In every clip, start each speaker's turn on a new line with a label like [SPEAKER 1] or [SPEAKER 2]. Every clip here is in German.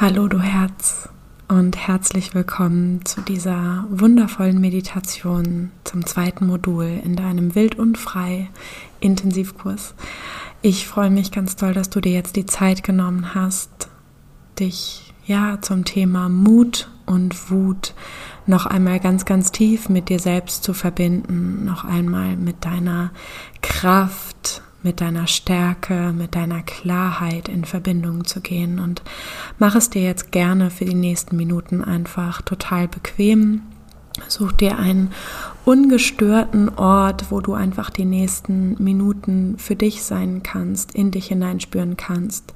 [SPEAKER 1] Hallo du Herz und herzlich willkommen zu dieser wundervollen Meditation zum zweiten Modul in deinem Wild und Frei Intensivkurs. Ich freue mich ganz toll, dass du dir jetzt die Zeit genommen hast, dich ja zum Thema Mut und Wut noch einmal ganz, ganz tief mit dir selbst zu verbinden, noch einmal mit deiner Kraft, mit deiner Stärke, mit deiner Klarheit in Verbindung zu gehen. Und mach es dir jetzt gerne für die nächsten Minuten einfach total bequem. Such dir einen ungestörten Ort, wo du einfach die nächsten Minuten für dich sein kannst, in dich hineinspüren kannst.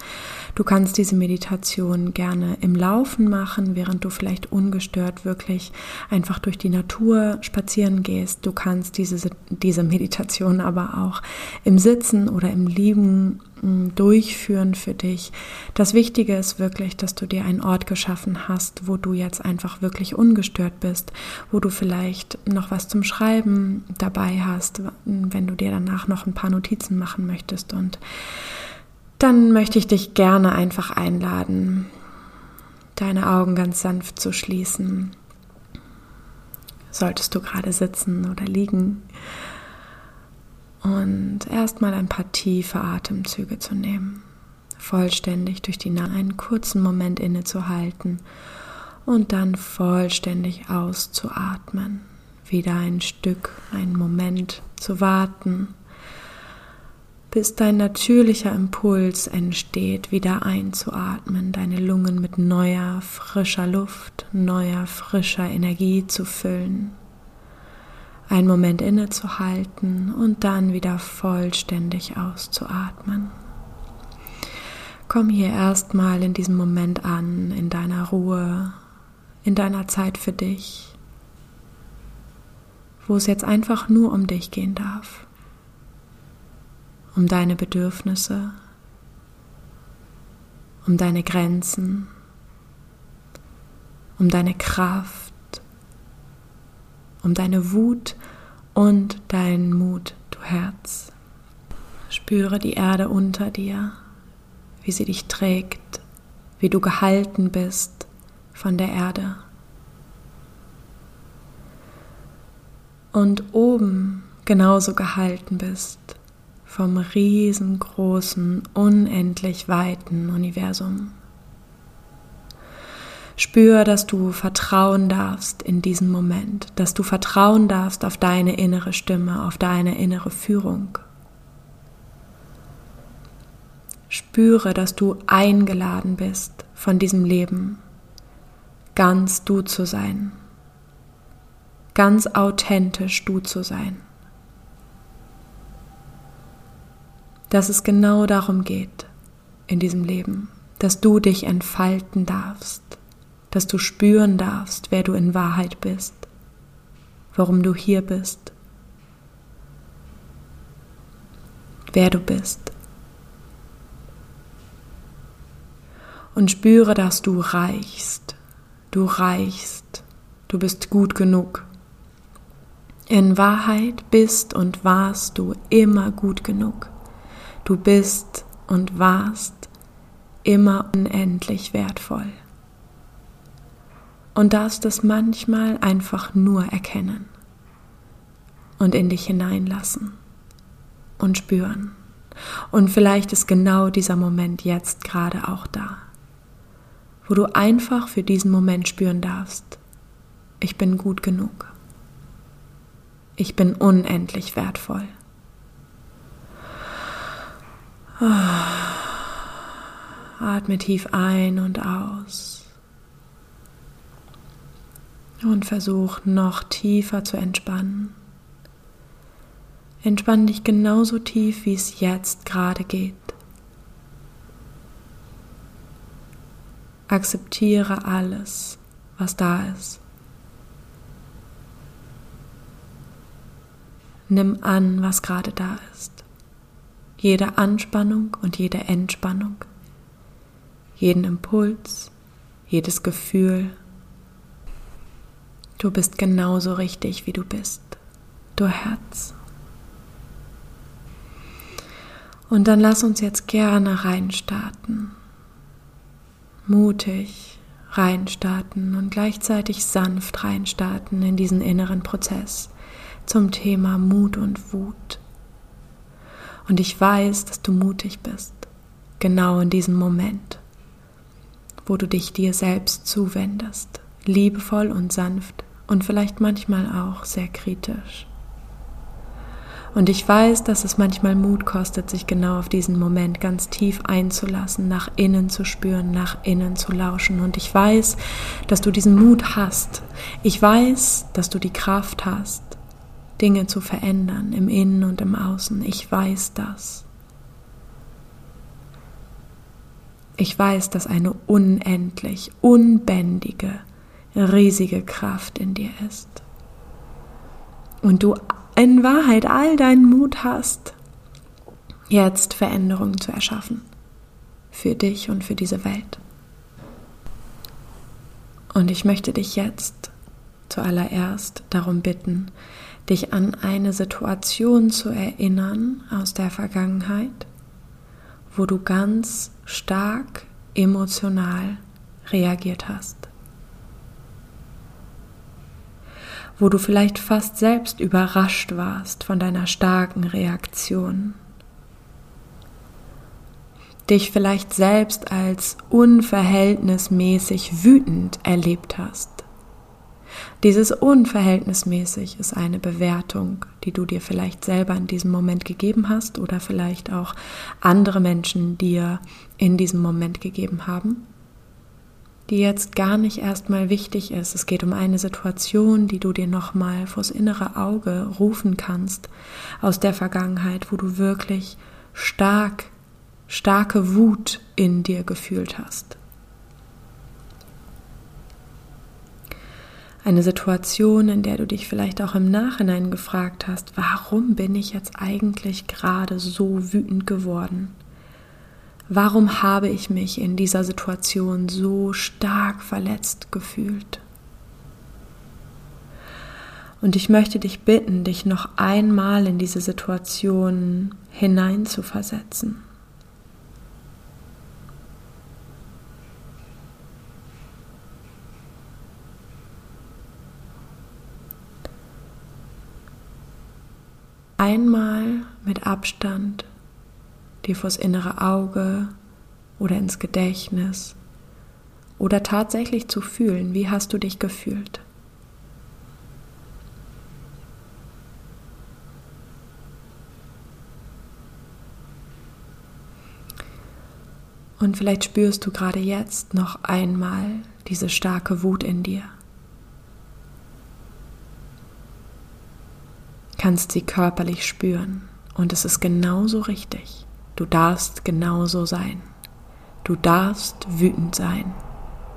[SPEAKER 1] Du kannst diese Meditation gerne im Laufen machen, während du vielleicht ungestört wirklich einfach durch die Natur spazieren gehst. Du kannst diese, diese Meditation aber auch im Sitzen oder im Liegen durchführen für dich. Das Wichtige ist wirklich, dass du dir einen Ort geschaffen hast, wo du jetzt einfach wirklich ungestört bist, wo du vielleicht noch was zum Schreiben dabei hast, wenn du dir danach noch ein paar Notizen machen möchtest und dann möchte ich dich gerne einfach einladen, deine Augen ganz sanft zu schließen. Solltest du gerade sitzen oder liegen. Und erstmal ein paar tiefe Atemzüge zu nehmen. Vollständig durch die Nase einen kurzen Moment innezuhalten und dann vollständig auszuatmen. Wieder ein Stück, einen Moment zu warten bis dein natürlicher Impuls entsteht, wieder einzuatmen, deine Lungen mit neuer, frischer Luft, neuer, frischer Energie zu füllen. Einen Moment innezuhalten und dann wieder vollständig auszuatmen. Komm hier erstmal in diesem Moment an, in deiner Ruhe, in deiner Zeit für dich, wo es jetzt einfach nur um dich gehen darf um deine Bedürfnisse, um deine Grenzen, um deine Kraft, um deine Wut und deinen Mut, du Herz. Spüre die Erde unter dir, wie sie dich trägt, wie du gehalten bist von der Erde. Und oben genauso gehalten bist vom riesengroßen, unendlich weiten Universum. Spür, dass du vertrauen darfst in diesen Moment, dass du vertrauen darfst auf deine innere Stimme, auf deine innere Führung. Spüre, dass du eingeladen bist von diesem Leben, ganz du zu sein, ganz authentisch du zu sein. dass es genau darum geht in diesem Leben, dass du dich entfalten darfst, dass du spüren darfst, wer du in Wahrheit bist, warum du hier bist, wer du bist. Und spüre, dass du reichst, du reichst, du bist gut genug. In Wahrheit bist und warst du immer gut genug. Du bist und warst immer unendlich wertvoll. Und darfst es manchmal einfach nur erkennen und in dich hineinlassen und spüren. Und vielleicht ist genau dieser Moment jetzt gerade auch da, wo du einfach für diesen Moment spüren darfst, ich bin gut genug. Ich bin unendlich wertvoll. Atme tief ein und aus. Und versuch noch tiefer zu entspannen. Entspann dich genauso tief, wie es jetzt gerade geht. Akzeptiere alles, was da ist. Nimm an, was gerade da ist jede Anspannung und jede Entspannung, jeden Impuls, jedes Gefühl. Du bist genauso richtig, wie du bist, du Herz. Und dann lass uns jetzt gerne reinstarten mutig reinstarten und gleichzeitig sanft reinstarten in diesen inneren Prozess zum Thema Mut und Wut. Und ich weiß, dass du mutig bist, genau in diesem Moment, wo du dich dir selbst zuwendest, liebevoll und sanft und vielleicht manchmal auch sehr kritisch. Und ich weiß, dass es manchmal Mut kostet, sich genau auf diesen Moment ganz tief einzulassen, nach innen zu spüren, nach innen zu lauschen. Und ich weiß, dass du diesen Mut hast. Ich weiß, dass du die Kraft hast, Dinge zu verändern im Innen und im Außen. Ich weiß das. Ich weiß, dass eine unendlich, unbändige, riesige Kraft in dir ist. Und du in Wahrheit all deinen Mut hast, jetzt Veränderungen zu erschaffen. Für dich und für diese Welt. Und ich möchte dich jetzt zuallererst darum bitten, dich an eine Situation zu erinnern aus der Vergangenheit, wo du ganz stark emotional reagiert hast. Wo du vielleicht fast selbst überrascht warst von deiner starken Reaktion. Dich vielleicht selbst als unverhältnismäßig wütend erlebt hast. Dieses unverhältnismäßig ist eine Bewertung, die du dir vielleicht selber in diesem Moment gegeben hast oder vielleicht auch andere Menschen dir in diesem Moment gegeben haben die jetzt gar nicht erstmal wichtig ist. Es geht um eine Situation, die du dir nochmal vors innere Auge rufen kannst aus der Vergangenheit, wo du wirklich stark, starke Wut in dir gefühlt hast. Eine Situation, in der du dich vielleicht auch im Nachhinein gefragt hast, warum bin ich jetzt eigentlich gerade so wütend geworden? Warum habe ich mich in dieser Situation so stark verletzt gefühlt? Und ich möchte dich bitten, dich noch einmal in diese Situation hineinzuversetzen. Einmal mit Abstand dir vors innere Auge oder ins Gedächtnis oder tatsächlich zu fühlen, wie hast du dich gefühlt. Und vielleicht spürst du gerade jetzt noch einmal diese starke Wut in dir. Kannst sie körperlich spüren und es ist genauso richtig. Du darfst genauso sein. Du darfst wütend sein.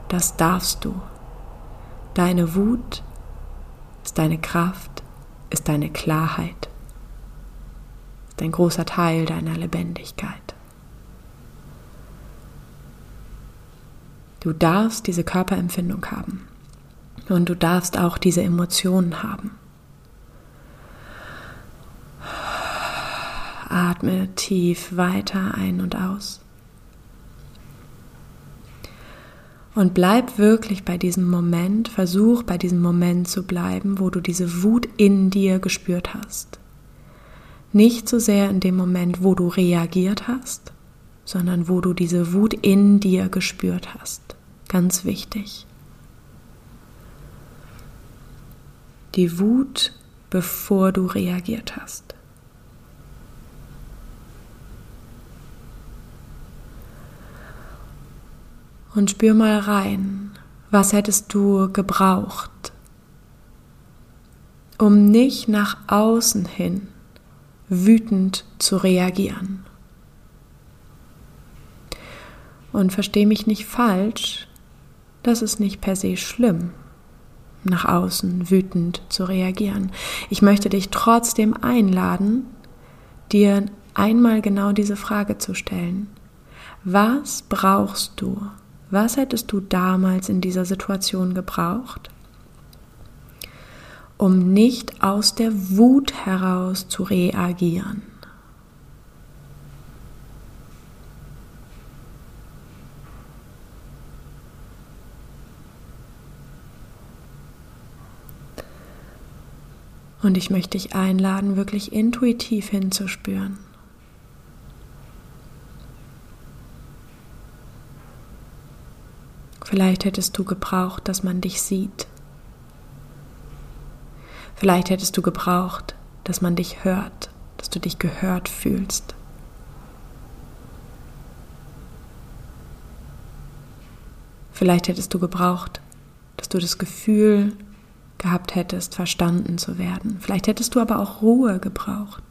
[SPEAKER 1] Das darfst du. Deine Wut ist deine Kraft, ist deine Klarheit, ist ein großer Teil deiner Lebendigkeit. Du darfst diese Körperempfindung haben und du darfst auch diese Emotionen haben. Atme tief weiter ein und aus. Und bleib wirklich bei diesem Moment, versuch bei diesem Moment zu bleiben, wo du diese Wut in dir gespürt hast. Nicht so sehr in dem Moment, wo du reagiert hast, sondern wo du diese Wut in dir gespürt hast. Ganz wichtig. Die Wut, bevor du reagiert hast. Und spür mal rein, was hättest du gebraucht, um nicht nach außen hin wütend zu reagieren. Und versteh mich nicht falsch, das ist nicht per se schlimm, nach außen wütend zu reagieren. Ich möchte dich trotzdem einladen, dir einmal genau diese Frage zu stellen. Was brauchst du, was hättest du damals in dieser Situation gebraucht, um nicht aus der Wut heraus zu reagieren? Und ich möchte dich einladen, wirklich intuitiv hinzuspüren. Vielleicht hättest du gebraucht, dass man dich sieht. Vielleicht hättest du gebraucht, dass man dich hört, dass du dich gehört fühlst. Vielleicht hättest du gebraucht, dass du das Gefühl gehabt hättest, verstanden zu werden. Vielleicht hättest du aber auch Ruhe gebraucht,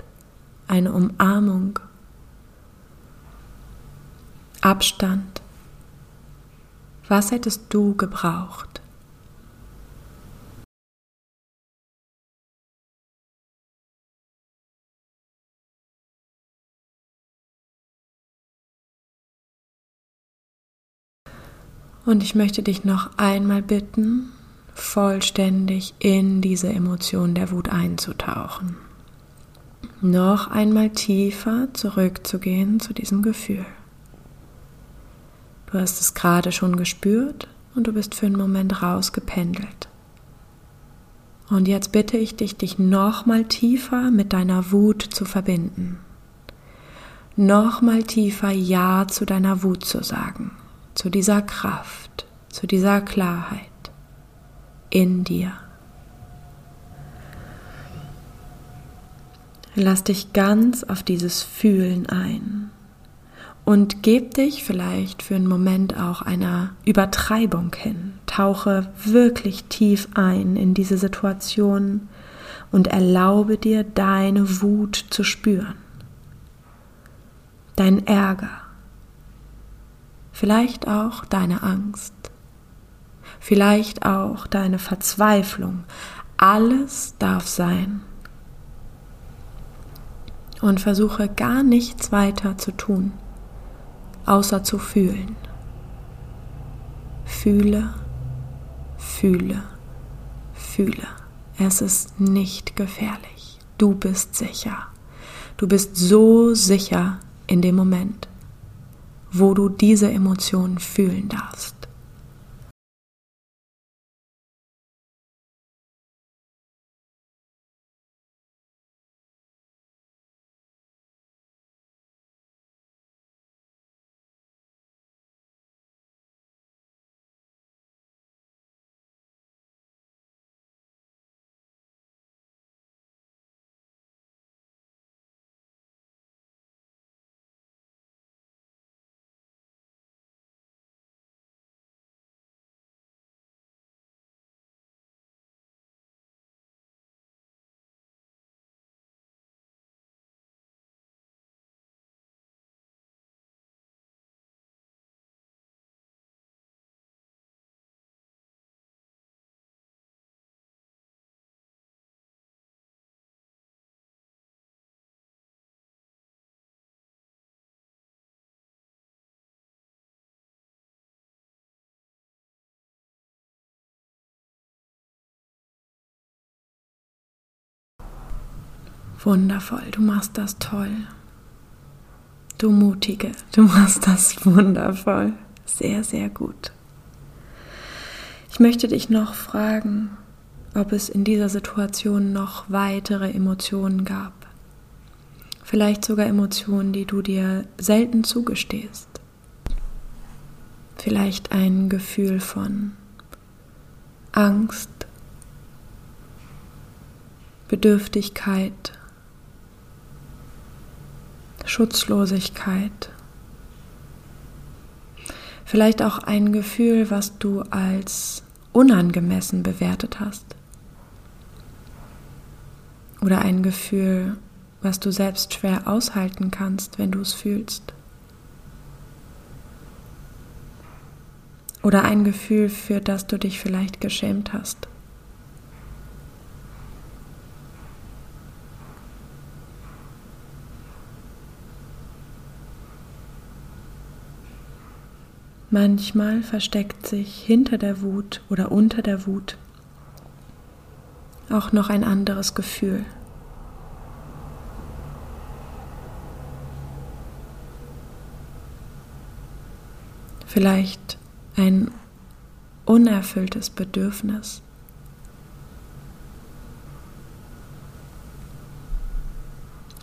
[SPEAKER 1] eine Umarmung, Abstand. Was hättest du gebraucht? Und ich möchte dich noch einmal bitten, vollständig in diese Emotion der Wut einzutauchen. Noch einmal tiefer zurückzugehen zu diesem Gefühl. Du hast es gerade schon gespürt und du bist für einen Moment rausgependelt. Und jetzt bitte ich dich, dich noch mal tiefer mit deiner Wut zu verbinden. Noch mal tiefer Ja zu deiner Wut zu sagen zu dieser Kraft, zu dieser Klarheit in dir. Lass dich ganz auf dieses Fühlen ein und gib dich vielleicht für einen Moment auch einer Übertreibung hin. Tauche wirklich tief ein in diese Situation und erlaube dir deine Wut zu spüren, dein Ärger, vielleicht auch deine Angst, vielleicht auch deine Verzweiflung. Alles darf sein. Und versuche gar nichts weiter zu tun, außer zu fühlen. Fühle, fühle, fühle. Es ist nicht gefährlich. Du bist sicher. Du bist so sicher in dem Moment wo du diese Emotionen fühlen darfst. Wundervoll, du machst das toll. Du Mutige, du machst das wundervoll. Sehr, sehr gut. Ich möchte dich noch fragen, ob es in dieser Situation noch weitere Emotionen gab. Vielleicht sogar Emotionen, die du dir selten zugestehst. Vielleicht ein Gefühl von Angst, Bedürftigkeit, Schutzlosigkeit. Vielleicht auch ein Gefühl, was du als unangemessen bewertet hast. Oder ein Gefühl, was du selbst schwer aushalten kannst, wenn du es fühlst. Oder ein Gefühl, für das du dich vielleicht geschämt hast. Manchmal versteckt sich hinter der Wut oder unter der Wut auch noch ein anderes Gefühl. Vielleicht ein unerfülltes Bedürfnis.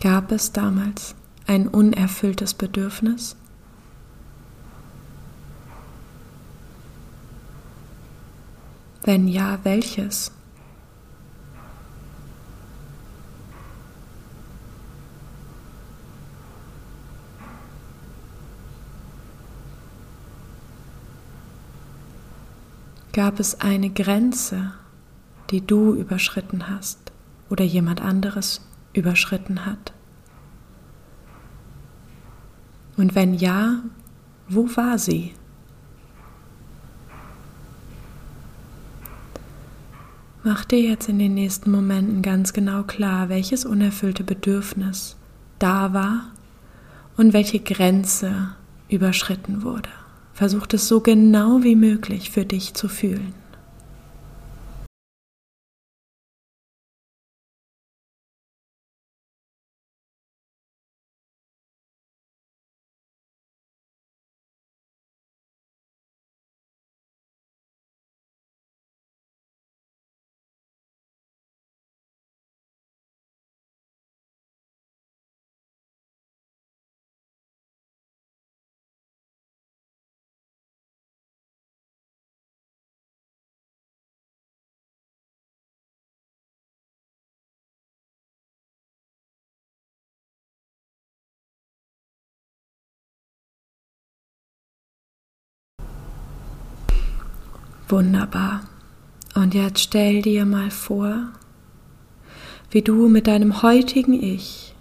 [SPEAKER 1] Gab es damals ein unerfülltes Bedürfnis? Wenn ja, welches? Gab es eine Grenze, die du überschritten hast oder jemand anderes überschritten hat? Und wenn ja, wo war sie? Mach dir jetzt in den nächsten Momenten ganz genau klar, welches unerfüllte Bedürfnis da war und welche Grenze überschritten wurde. Versuch es so genau wie möglich für dich zu fühlen. Wunderbar. Und jetzt stell dir mal vor, wie du mit deinem heutigen Ich,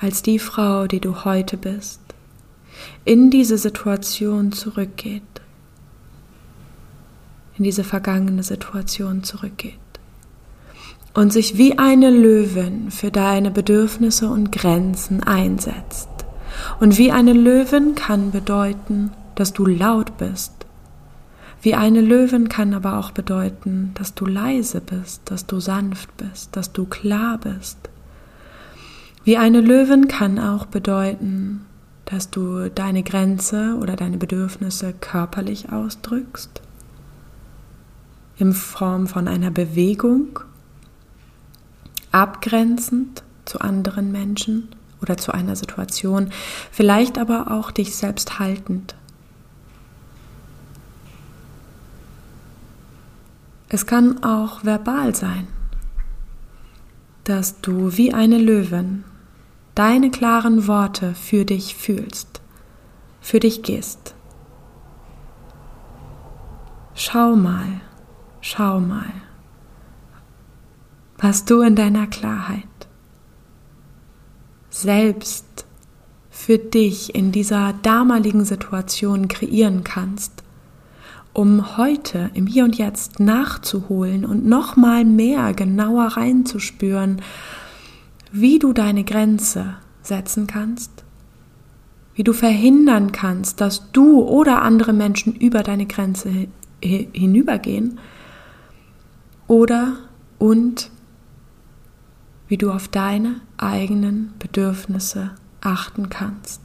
[SPEAKER 1] als die Frau, die du heute bist, in diese Situation zurückgeht, in diese vergangene Situation zurückgeht und sich wie eine Löwin für deine Bedürfnisse und Grenzen einsetzt. Und wie eine Löwin kann bedeuten, dass du laut bist, wie eine Löwin kann aber auch bedeuten, dass du leise bist, dass du sanft bist, dass du klar bist. Wie eine Löwin kann auch bedeuten, dass du deine Grenze oder deine Bedürfnisse körperlich ausdrückst, in Form von einer Bewegung, abgrenzend zu anderen Menschen oder zu einer Situation, vielleicht aber auch dich selbst haltend Es kann auch verbal sein, dass du wie eine Löwin deine klaren Worte für dich fühlst, für dich gehst. Schau mal, schau mal, was du in deiner Klarheit selbst für dich in dieser damaligen Situation kreieren kannst um heute im Hier und Jetzt nachzuholen und nochmal mehr genauer reinzuspüren, wie du deine Grenze setzen kannst, wie du verhindern kannst, dass du oder andere Menschen über deine Grenze hinübergehen oder und wie du auf deine eigenen Bedürfnisse achten kannst.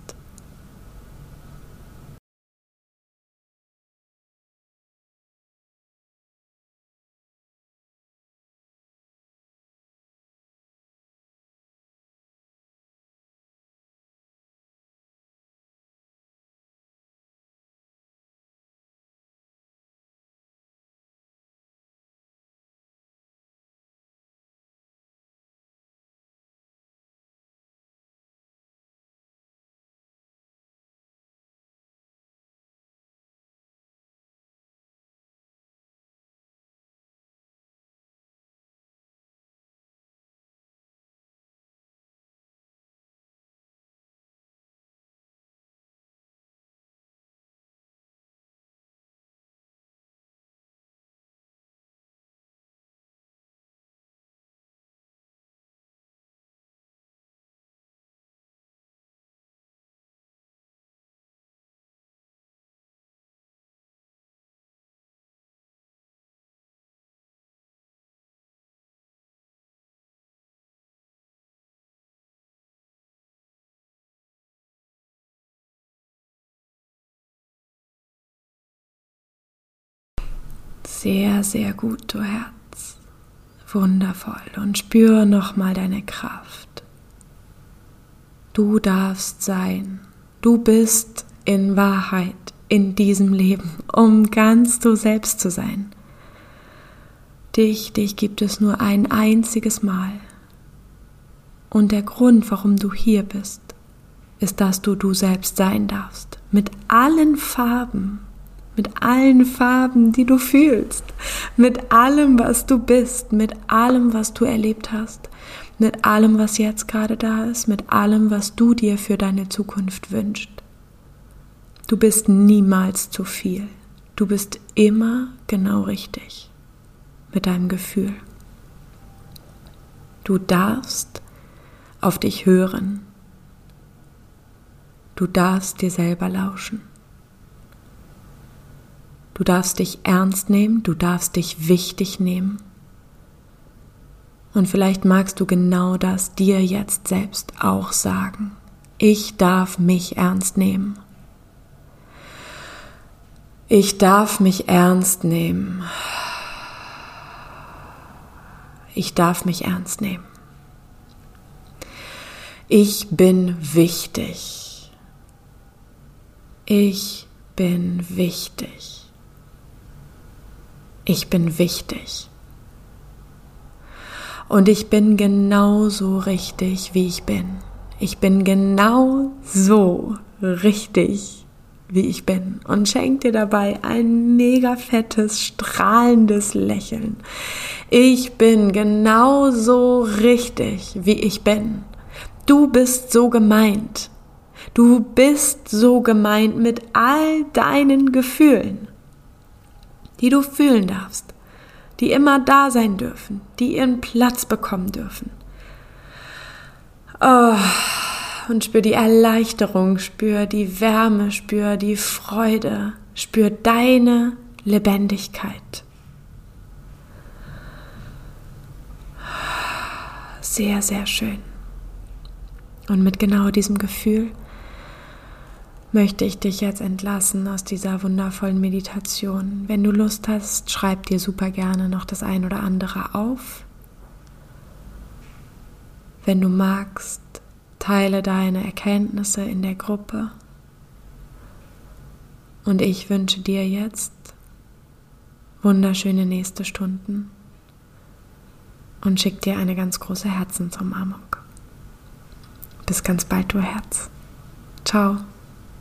[SPEAKER 1] Sehr, sehr gut, du Herz. Wundervoll. Und spür nochmal deine Kraft. Du darfst sein. Du bist in Wahrheit in diesem Leben, um ganz du selbst zu sein. Dich, dich gibt es nur ein einziges Mal. Und der Grund, warum du hier bist, ist, dass du du selbst sein darfst. Mit allen Farben, mit allen Farben, die du fühlst, mit allem, was du bist, mit allem, was du erlebt hast, mit allem, was jetzt gerade da ist, mit allem, was du dir für deine Zukunft wünschst. Du bist niemals zu viel. Du bist immer genau richtig mit deinem Gefühl. Du darfst auf dich hören. Du darfst dir selber lauschen. Du darfst dich ernst nehmen, du darfst dich wichtig nehmen. Und vielleicht magst du genau das dir jetzt selbst auch sagen. Ich darf mich ernst nehmen. Ich darf mich ernst nehmen. Ich darf mich ernst nehmen. Ich bin wichtig. Ich bin wichtig. Ich bin wichtig. Und ich bin genauso richtig, wie ich bin. Ich bin genau so richtig, wie ich bin. Und schenk dir dabei ein mega fettes, strahlendes Lächeln. Ich bin genauso richtig, wie ich bin. Du bist so gemeint. Du bist so gemeint mit all deinen Gefühlen die du fühlen darfst, die immer da sein dürfen, die ihren Platz bekommen dürfen. Oh, und spür die Erleichterung, spür die Wärme, spür die Freude, spür deine Lebendigkeit. Sehr, sehr schön. Und mit genau diesem Gefühl möchte ich dich jetzt entlassen aus dieser wundervollen Meditation. Wenn du Lust hast, schreib dir super gerne noch das ein oder andere auf. Wenn du magst, teile deine Erkenntnisse in der Gruppe. Und ich wünsche dir jetzt wunderschöne nächste Stunden und schick dir eine ganz große Herzensumarmung. Bis ganz bald, du Herz. Ciao.